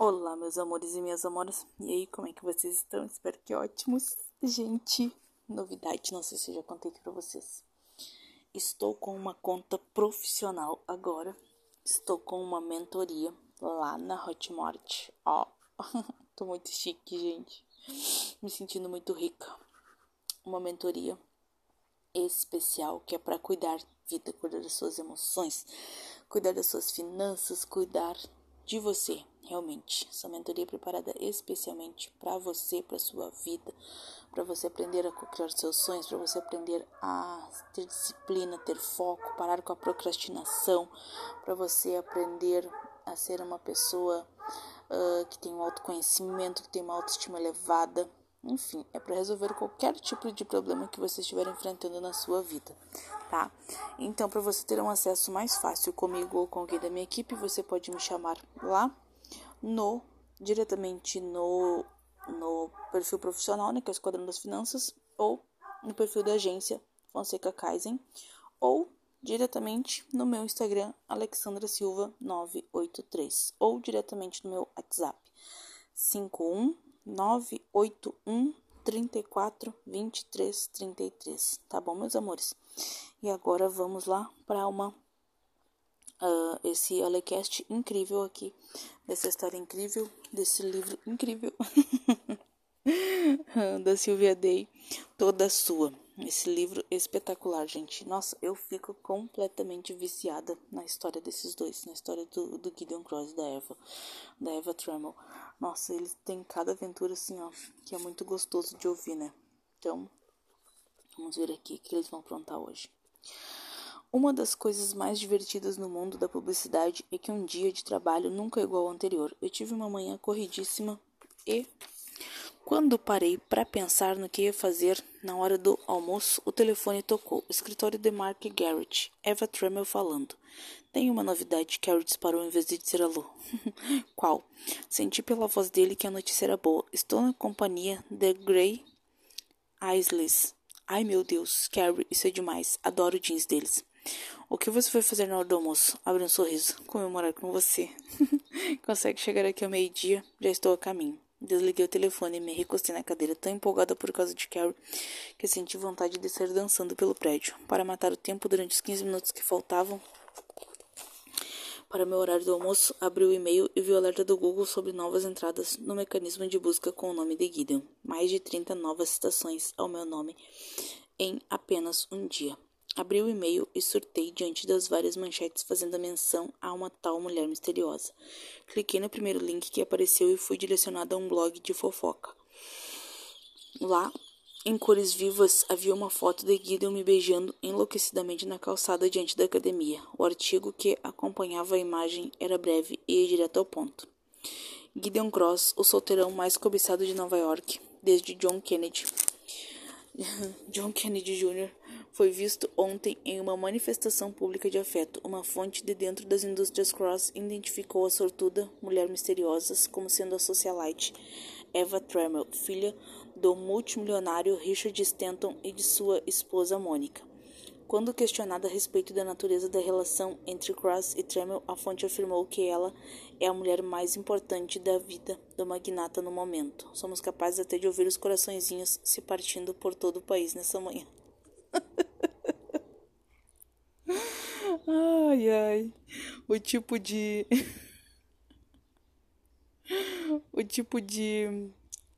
Olá, meus amores e minhas amoras. E aí, como é que vocês estão? Espero que ótimos. Gente, novidade, não sei se eu já contei aqui pra vocês. Estou com uma conta profissional agora. Estou com uma mentoria lá na Hotmart. Ó, tô muito chique, gente. Me sentindo muito rica. Uma mentoria especial que é para cuidar vida, cuidar das suas emoções, cuidar das suas finanças, cuidar de você, realmente. Essa mentoria é preparada especialmente para você, para sua vida, para você aprender a criar seus sonhos, para você aprender a ter disciplina, ter foco, parar com a procrastinação, para você aprender a ser uma pessoa uh, que tem um autoconhecimento, que tem uma autoestima elevada. Enfim, é para resolver qualquer tipo de problema que você estiver enfrentando na sua vida tá? Então, para você ter um acesso mais fácil comigo ou com alguém da minha equipe, você pode me chamar lá no diretamente no no perfil profissional, né, que é o Esquadrão das Finanças, ou no perfil da agência Fonseca Kaizen, ou diretamente no meu Instagram, Alexandra Silva 983, ou diretamente no meu WhatsApp, 51981 34 23 33, tá bom, meus amores? E agora vamos lá para uma uh, esse Alecast incrível aqui, dessa história incrível, desse livro incrível da Silvia Day, toda sua. Esse livro espetacular, gente. Nossa, eu fico completamente viciada na história desses dois, na história do, do Gideon Cross da Eva, da Eva Trammell. Nossa, eles têm cada aventura assim, ó, que é muito gostoso de ouvir, né? Então, vamos ver aqui o que eles vão aprontar hoje. Uma das coisas mais divertidas no mundo da publicidade é que um dia de trabalho nunca é igual ao anterior. Eu tive uma manhã corridíssima e quando parei para pensar no que ia fazer na hora do almoço, o telefone tocou. Escritório de Mark Garrett. Eva Tremel falando. Tem uma novidade, Carrie disparou em vez de dizer alô. Qual? Senti pela voz dele que a notícia era boa. Estou na companhia de Gray Isles. Ai meu Deus, Carrie, isso é demais. Adoro o jeans deles. O que você vai fazer na hora do almoço? Abre um sorriso. Comemorar com você. Consegue chegar aqui ao meio-dia? Já estou a caminho. Desliguei o telefone e me recostei na cadeira, tão empolgada por causa de Carrie que senti vontade de sair dançando pelo prédio. Para matar o tempo durante os 15 minutos que faltavam para meu horário do almoço, abri o e-mail e vi o alerta do Google sobre novas entradas no mecanismo de busca com o nome de Gideon. Mais de 30 novas citações ao meu nome em apenas um dia. Abri o e-mail e surtei diante das várias manchetes fazendo menção a uma tal mulher misteriosa. Cliquei no primeiro link que apareceu e fui direcionada a um blog de fofoca. Lá, em cores vivas, havia uma foto de Gideon me beijando enlouquecidamente na calçada diante da academia. O artigo que acompanhava a imagem era breve e ia direto ao ponto. Gideon Cross, o solteirão mais cobiçado de Nova York, desde John Kennedy. John Kennedy Jr. foi visto ontem em uma manifestação pública de afeto. Uma fonte de dentro das indústrias Cross identificou a sortuda mulher misteriosa como sendo a socialite Eva Trammell, filha do multimilionário Richard Stanton e de sua esposa Mônica. Quando questionada a respeito da natureza da relação entre Cross e Trammell, a fonte afirmou que ela é a mulher mais importante da vida do magnata no momento. Somos capazes até de ouvir os coraçõezinhos se partindo por todo o país nessa manhã. Ai, ai. O tipo de. o tipo de.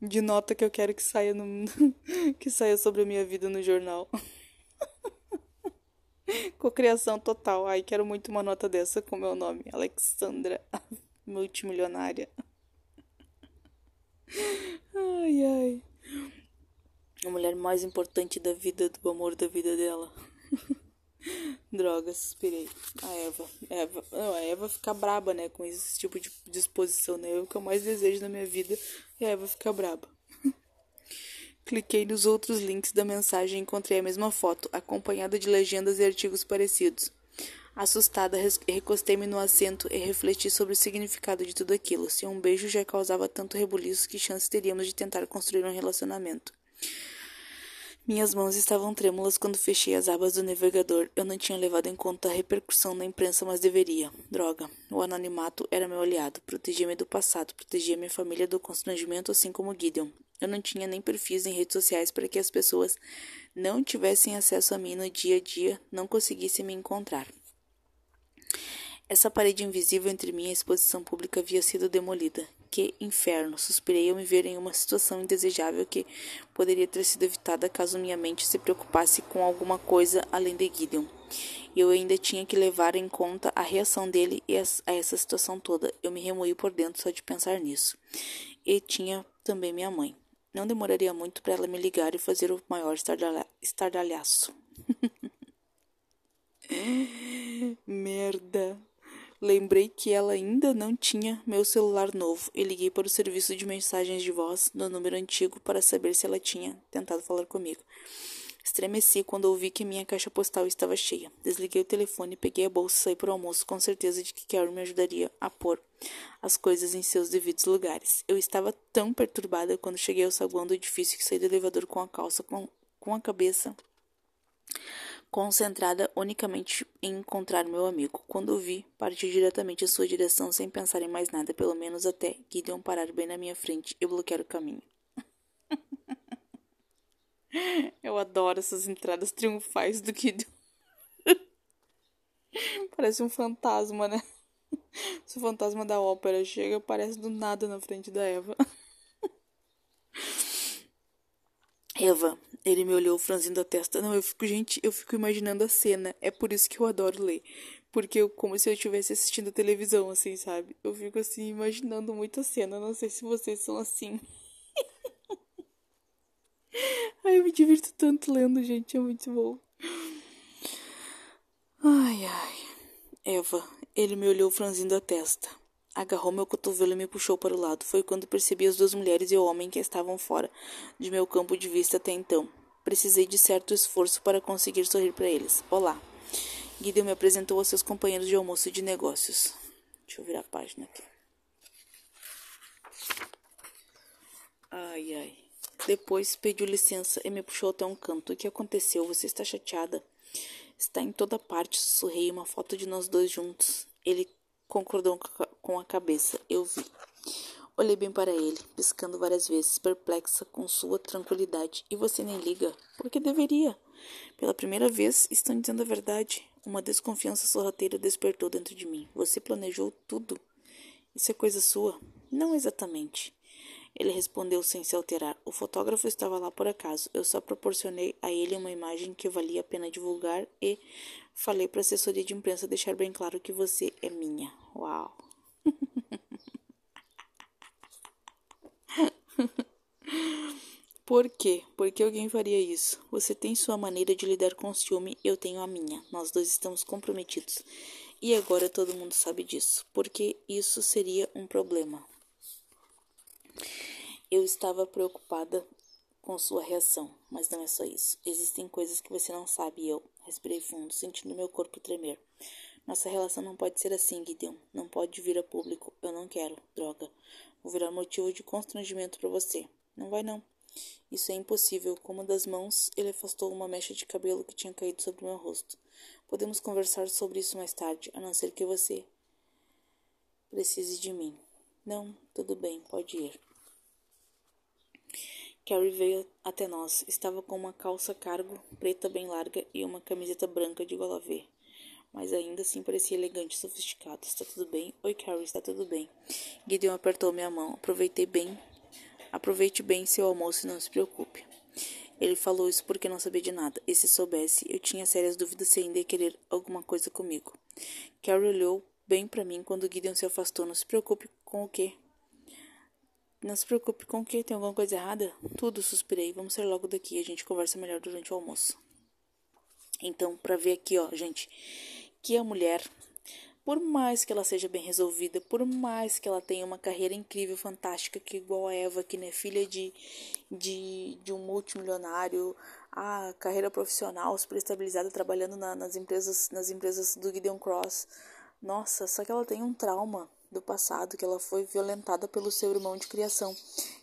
de nota que eu quero que saia no. que saia sobre a minha vida no jornal. Cocriação total. Ai, quero muito uma nota dessa com meu nome. Alexandra, multimilionária. Ai, ai. A mulher mais importante da vida, do amor da vida dela. Drogas, suspirei. A Eva. Eva. Não, a Eva fica braba, né? Com esse tipo de disposição, né? É o que eu mais desejo na minha vida é a Eva ficar braba. Cliquei nos outros links da mensagem e encontrei a mesma foto, acompanhada de legendas e artigos parecidos. Assustada, recostei-me no assento e refleti sobre o significado de tudo aquilo. Se um beijo já causava tanto rebuliço, que chances teríamos de tentar construir um relacionamento? Minhas mãos estavam trêmulas quando fechei as abas do navegador. Eu não tinha levado em conta a repercussão na imprensa, mas deveria. Droga. O anonimato era meu aliado. Protegia-me do passado, protegia minha família do constrangimento, assim como Gideon. Eu não tinha nem perfis em redes sociais para que as pessoas não tivessem acesso a mim no dia a dia, não conseguissem me encontrar. Essa parede invisível entre mim e a exposição pública havia sido demolida. Que inferno! Suspirei ao me ver em uma situação indesejável que poderia ter sido evitada caso minha mente se preocupasse com alguma coisa além de Gideon. E eu ainda tinha que levar em conta a reação dele a essa situação toda. Eu me remoí por dentro só de pensar nisso. E tinha também minha mãe. Não demoraria muito para ela me ligar e fazer o maior estardalha estardalhaço. Merda. Lembrei que ela ainda não tinha meu celular novo e liguei para o serviço de mensagens de voz no número antigo para saber se ela tinha tentado falar comigo. Estremeci quando ouvi que minha caixa postal estava cheia. Desliguei o telefone, peguei a bolsa e saí para o almoço com certeza de que Carol me ajudaria a pôr as coisas em seus devidos lugares. Eu estava tão perturbada quando cheguei ao saguão do edifício que saí do elevador com a calça com, com a cabeça concentrada unicamente em encontrar meu amigo. Quando o vi, parti diretamente em sua direção sem pensar em mais nada, pelo menos até Gideon parar bem na minha frente e bloquear o caminho. Eu adoro essas entradas triunfais do Gideon. Parece um fantasma, né? Se o fantasma da ópera chega, parece do nada na frente da Eva. Eva, ele me olhou franzindo a testa. Não, eu fico, gente, eu fico imaginando a cena. É por isso que eu adoro ler. Porque eu, como se eu estivesse assistindo televisão, assim, sabe? Eu fico assim, imaginando muito a cena. Não sei se vocês são assim. ai, eu me divirto tanto lendo, gente. É muito bom. Ai, ai. Eva, ele me olhou franzindo a testa. Agarrou meu cotovelo e me puxou para o lado. Foi quando percebi as duas mulheres e o homem que estavam fora de meu campo de vista até então. Precisei de certo esforço para conseguir sorrir para eles. Olá. Gideon me apresentou aos seus companheiros de almoço de negócios. Deixa eu virar a página aqui. Ai, ai. Depois pediu licença e me puxou até um canto. O que aconteceu? Você está chateada? Está em toda parte, sussurrei uma foto de nós dois juntos. Ele concordou com a cabeça. Eu vi. Olhei bem para ele, piscando várias vezes, perplexa com sua tranquilidade. E você nem liga? Porque deveria. Pela primeira vez, estão dizendo a verdade. Uma desconfiança sorrateira despertou dentro de mim. Você planejou tudo. Isso é coisa sua? Não exatamente. Ele respondeu sem se alterar. O fotógrafo estava lá por acaso. Eu só proporcionei a ele uma imagem que valia a pena divulgar e falei para a assessoria de imprensa deixar bem claro que você é minha. Uau! Por quê? Por que alguém faria isso? Você tem sua maneira de lidar com o ciúme, eu tenho a minha. Nós dois estamos comprometidos. E agora todo mundo sabe disso. Porque isso seria um problema. Eu estava preocupada com sua reação, mas não é só isso. Existem coisas que você não sabe eu respirei fundo, sentindo meu corpo tremer. Nossa relação não pode ser assim, Gideon. Não pode vir a público. Eu não quero. Droga. Vou virar motivo de constrangimento para você. Não vai não. Isso é impossível. Com uma das mãos, ele afastou uma mecha de cabelo que tinha caído sobre meu rosto. Podemos conversar sobre isso mais tarde, a não ser que você precise de mim. Não, tudo bem, pode ir. Carrie veio até nós. Estava com uma calça cargo preta bem larga e uma camiseta branca de gola V. Mas ainda assim parecia elegante e sofisticado. Está tudo bem? Oi, Carrie, está tudo bem. Gideon apertou minha mão. Aproveitei bem. Aproveite bem seu almoço e não se preocupe. Ele falou isso porque não sabia de nada. E se soubesse, eu tinha sérias dúvidas se ainda ia querer alguma coisa comigo. Carrie olhou bem para mim quando Gideon se afastou. Não se preocupe com o quê? Não se preocupe com o que? Tem alguma coisa errada? Tudo, suspirei. Vamos sair logo daqui. A gente conversa melhor durante o almoço. Então, para ver aqui, ó, gente, que a mulher, por mais que ela seja bem resolvida, por mais que ela tenha uma carreira incrível, fantástica, que igual a Eva, que né, filha de, de, de um multimilionário, a carreira profissional super estabilizada, trabalhando na, nas empresas nas empresas do Gideon Cross. Nossa, só que ela tem um trauma do passado, que ela foi violentada pelo seu irmão de criação.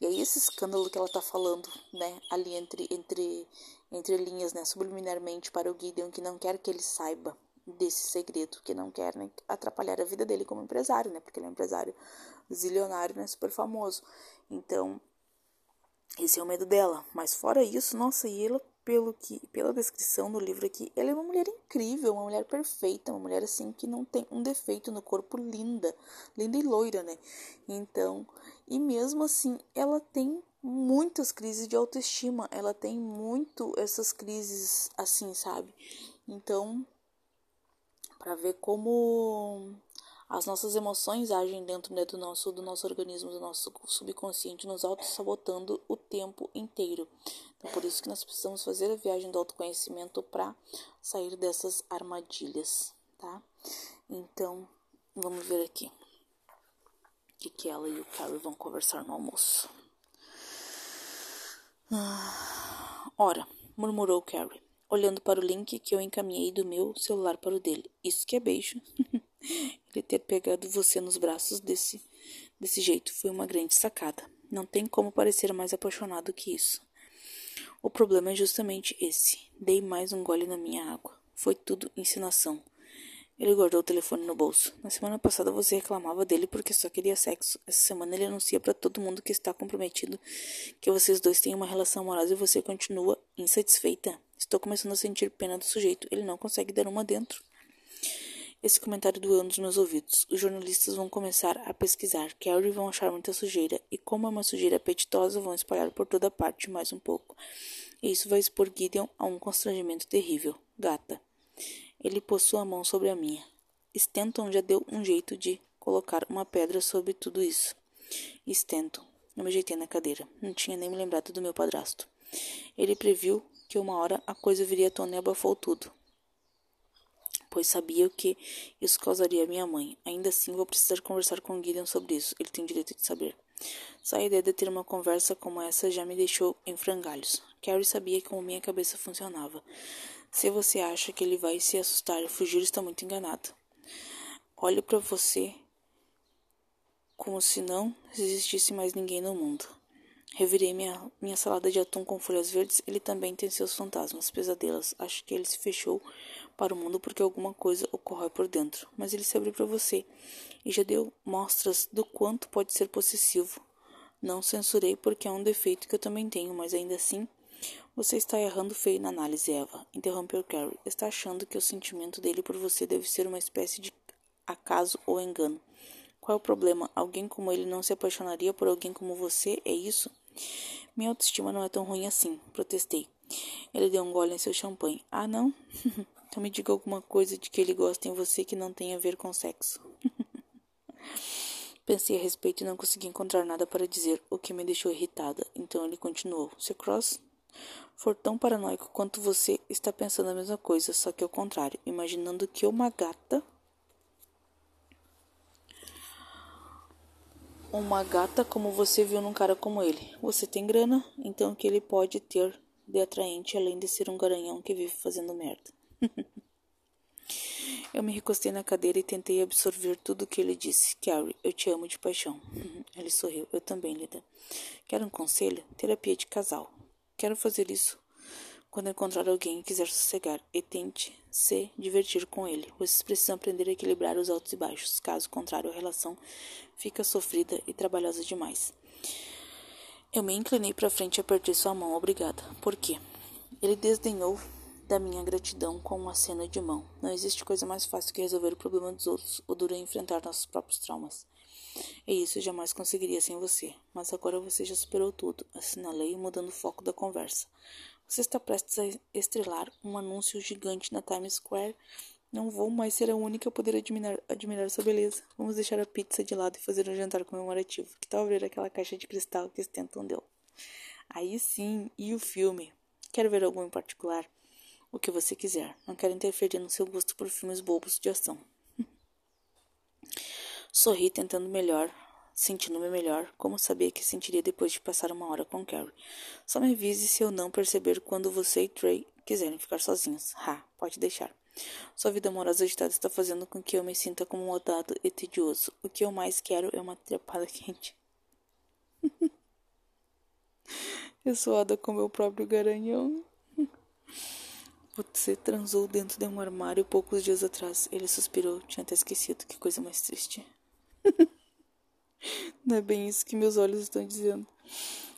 E aí esse escândalo que ela tá falando, né, ali entre entre entre linhas, né, subliminarmente para o Gideon que não quer que ele saiba desse segredo, que não quer né, atrapalhar a vida dele como empresário, né, porque ele é um empresário zilionário, né, super famoso. Então, esse é o medo dela. Mas fora isso, nossa, e ela pelo que, pela descrição do livro aqui, ela é uma mulher incrível, uma mulher perfeita, uma mulher assim que não tem um defeito no corpo, linda, linda e loira, né? Então, e mesmo assim, ela tem muitas crises de autoestima, ela tem muito essas crises assim, sabe? Então, para ver como as nossas emoções agem dentro né, do nosso do nosso organismo, do nosso subconsciente, nos auto-sabotando o tempo inteiro. Então, por isso que nós precisamos fazer a viagem do autoconhecimento para sair dessas armadilhas, tá? Então, vamos ver aqui o que, que ela e o Carrie vão conversar no almoço. Ah, ora, murmurou Carrie, olhando para o link que eu encaminhei do meu celular para o dele. Isso que é beijo. Ele ter pegado você nos braços desse, desse jeito foi uma grande sacada. Não tem como parecer mais apaixonado que isso. O problema é justamente esse. Dei mais um gole na minha água. Foi tudo ensinação. Ele guardou o telefone no bolso. Na semana passada você reclamava dele porque só queria sexo. Essa semana ele anuncia para todo mundo que está comprometido, que vocês dois têm uma relação amorosa e você continua insatisfeita. Estou começando a sentir pena do sujeito. Ele não consegue dar uma dentro. Esse comentário doeu nos meus ouvidos. Os jornalistas vão começar a pesquisar. Carrie vão achar muita sujeira. E como é uma sujeira apetitosa, vão espalhar por toda parte mais um pouco. E isso vai expor Gideon a um constrangimento terrível. Gata. Ele pôs sua mão sobre a minha. Stanton já deu um jeito de colocar uma pedra sobre tudo isso. Stanton. Eu me ajeitei na cadeira. Não tinha nem me lembrado do meu padrasto. Ele previu que uma hora a coisa viria à tona e abafou tudo pois sabia que isso causaria a minha mãe. Ainda assim, vou precisar conversar com Gideon sobre isso. Ele tem direito de saber. Só a ideia de ter uma conversa como essa já me deixou em frangalhos. Carrie sabia como minha cabeça funcionava. Se você acha que ele vai se assustar e fugir, está muito enganado. Olhe para você como se não existisse mais ninguém no mundo. Revirei minha, minha salada de atum com folhas verdes. Ele também tem seus fantasmas, pesadelos. Acho que ele se fechou para o mundo porque alguma coisa ocorre por dentro. Mas ele se abriu para você e já deu mostras do quanto pode ser possessivo. Não censurei porque é um defeito que eu também tenho, mas ainda assim você está errando feio na análise, Eva. Interrompeu Carrie. Está achando que o sentimento dele por você deve ser uma espécie de acaso ou engano. Qual é o problema? Alguém como ele não se apaixonaria por alguém como você? É isso? Minha autoestima não é tão ruim assim, protestei. Ele deu um gole em seu champanhe. Ah, não? Então me diga alguma coisa de que ele gosta em você que não tenha a ver com sexo. Pensei a respeito e não consegui encontrar nada para dizer, o que me deixou irritada. Então ele continuou: Se Cross for tão paranoico quanto você, está pensando a mesma coisa, só que ao contrário, imaginando que uma gata. Uma gata como você viu num cara como ele. Você tem grana, então o que ele pode ter de atraente além de ser um garanhão que vive fazendo merda. Eu me recostei na cadeira e tentei absorver tudo o que ele disse. Carrie, eu te amo de paixão. Ele sorriu. Eu também, Lida. Quer um conselho? Terapia de casal. Quero fazer isso quando encontrar alguém e quiser sossegar. E tente se divertir com ele. Vocês precisam aprender a equilibrar os altos e baixos. Caso contrário, a relação fica sofrida e trabalhosa demais. Eu me inclinei para frente e apertei sua mão. Obrigada. Por quê? Ele desdenhou da minha gratidão com uma cena de mão. Não existe coisa mais fácil que resolver o problema dos outros ou dura enfrentar nossos próprios traumas. E isso eu jamais conseguiria sem você. Mas agora você já superou tudo, assinalei, mudando o foco da conversa. Você está prestes a estrelar um anúncio gigante na Times Square. Não vou mais ser a única a poder admirar, admirar sua beleza. Vamos deixar a pizza de lado e fazer um jantar comemorativo. Que tal ver aquela caixa de cristal que Stanton deu? Aí sim, e o filme? Quer ver algum em particular? O que você quiser. Não quero interferir no seu gosto por filmes bobos de ação. Sorri, tentando melhor, sentindo-me melhor, como sabia que sentiria depois de passar uma hora com Carrie. Só me avise se eu não perceber quando você e Trey quiserem ficar sozinhos. Ha, pode deixar. Sua vida amorosa agitada está fazendo com que eu me sinta acomodado e tedioso. O que eu mais quero é uma trepada quente. Ressoada com meu próprio garanhão. Você transou dentro de um armário poucos dias atrás. Ele suspirou. Tinha até esquecido. Que coisa mais triste. Não é bem isso que meus olhos estão dizendo.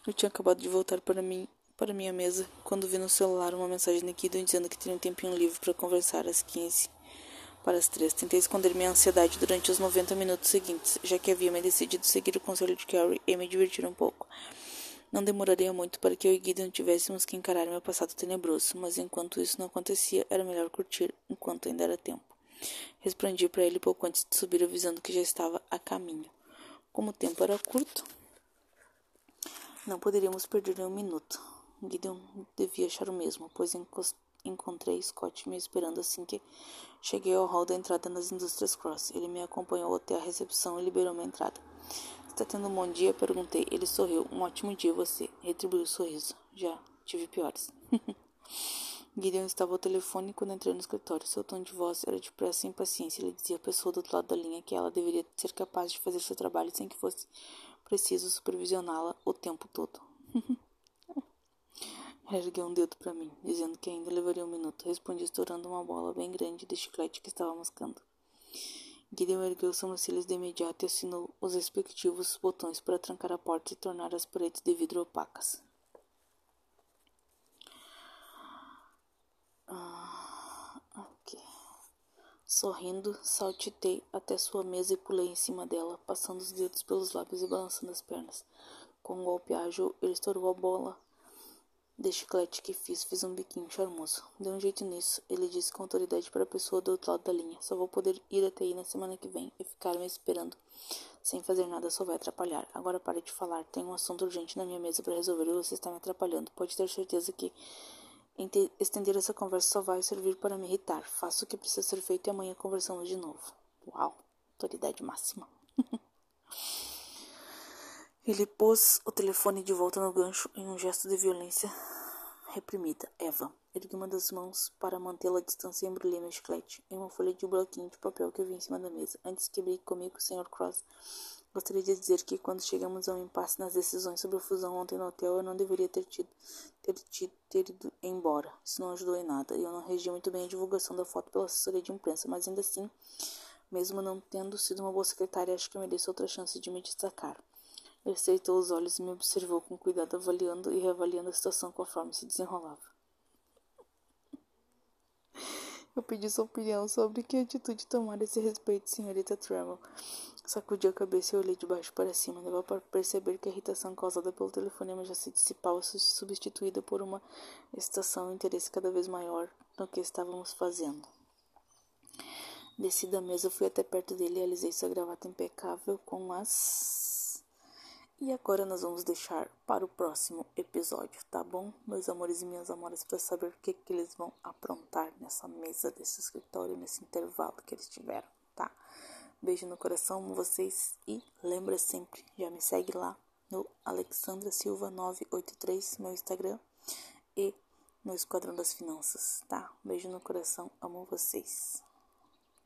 Eu tinha acabado de voltar para mim, para minha mesa, quando vi no celular uma mensagem de Gideon dizendo que teria um tempinho livre para conversar às 15 para as três. Tentei esconder minha ansiedade durante os 90 minutos seguintes, já que havia me decidido seguir o conselho de Carrie e me divertir um pouco. Não demoraria muito para que eu e Gideon tivéssemos que encarar meu passado tenebroso, mas enquanto isso não acontecia, era melhor curtir enquanto ainda era tempo. Respondi para ele pouco antes de subir, avisando que já estava a caminho. Como o tempo era curto, não poderíamos perder um minuto. Gideon devia achar o mesmo, pois encontrei Scott me esperando assim que cheguei ao hall da entrada nas Indústrias Cross. Ele me acompanhou até a recepção e liberou minha entrada. Está tendo um bom dia? Perguntei. Ele sorriu. Um ótimo dia você. Retribuiu o sorriso. Já tive piores. Gideon estava ao telefone quando entrei no escritório. Seu tom de voz era de pressa e impaciência. Ele dizia à pessoa do outro lado da linha que ela deveria ser capaz de fazer seu trabalho sem que fosse preciso supervisioná-la o tempo todo. Ergueu um dedo para mim, dizendo que ainda levaria um minuto. Respondi estourando uma bola bem grande de chiclete que estava mascando. Gideon ergueu sobrancelhas de imediato e assinou os respectivos botões para trancar a porta e tornar as paredes de vidro opacas. Ah, okay. Sorrindo, saltitei até sua mesa e pulei em cima dela, passando os dedos pelos lábios e balançando as pernas. Com um golpe ágil, ele estourou a bola de chiclete que fiz, fiz um biquinho charmoso. Deu um jeito nisso. Ele disse com autoridade para a pessoa do outro lado da linha. Só vou poder ir até aí na semana que vem e ficar me esperando. Sem fazer nada só vai atrapalhar. Agora pare de falar. Tem um assunto urgente na minha mesa para resolver e você está me atrapalhando. Pode ter certeza que estender essa conversa só vai servir para me irritar. Faça o que precisa ser feito e amanhã conversamos de novo. Uau, autoridade máxima. Ele pôs o telefone de volta no gancho em um gesto de violência reprimida. Eva. Ergui uma das mãos para mantê-la à distância e embrulhei meu chiclete em uma folha de bloquinho de papel que vi em cima da mesa. Antes que brigue comigo, Sr. Cross, gostaria de dizer que quando chegamos a um impasse nas decisões sobre a fusão ontem no hotel, eu não deveria ter tido, ter, tido, ter ido embora. Isso não ajudou em nada. E eu não regi muito bem a divulgação da foto pela assessoria de imprensa, mas ainda assim, mesmo não tendo sido uma boa secretária, acho que mereço outra chance de me destacar. Ele aceitou os olhos e me observou com cuidado, avaliando e reavaliando a situação conforme se desenrolava. Eu pedi sua opinião sobre que atitude tomar esse respeito, senhorita Tremel. Sacudi a cabeça e olhei de baixo para cima. Dava para perceber que a irritação causada pelo telefonema já se dissipava, substituída por uma excitação e interesse cada vez maior no que estávamos fazendo. Desci da mesa, fui até perto dele e alisei sua gravata impecável com as e agora nós vamos deixar para o próximo episódio, tá bom? Meus amores e minhas amoras, para saber o que, que eles vão aprontar nessa mesa desse escritório, nesse intervalo que eles tiveram, tá? Beijo no coração, amo vocês e lembra sempre, já me segue lá no Alexandra Silva 983, meu Instagram e no Esquadrão das Finanças, tá? Beijo no coração, amo vocês.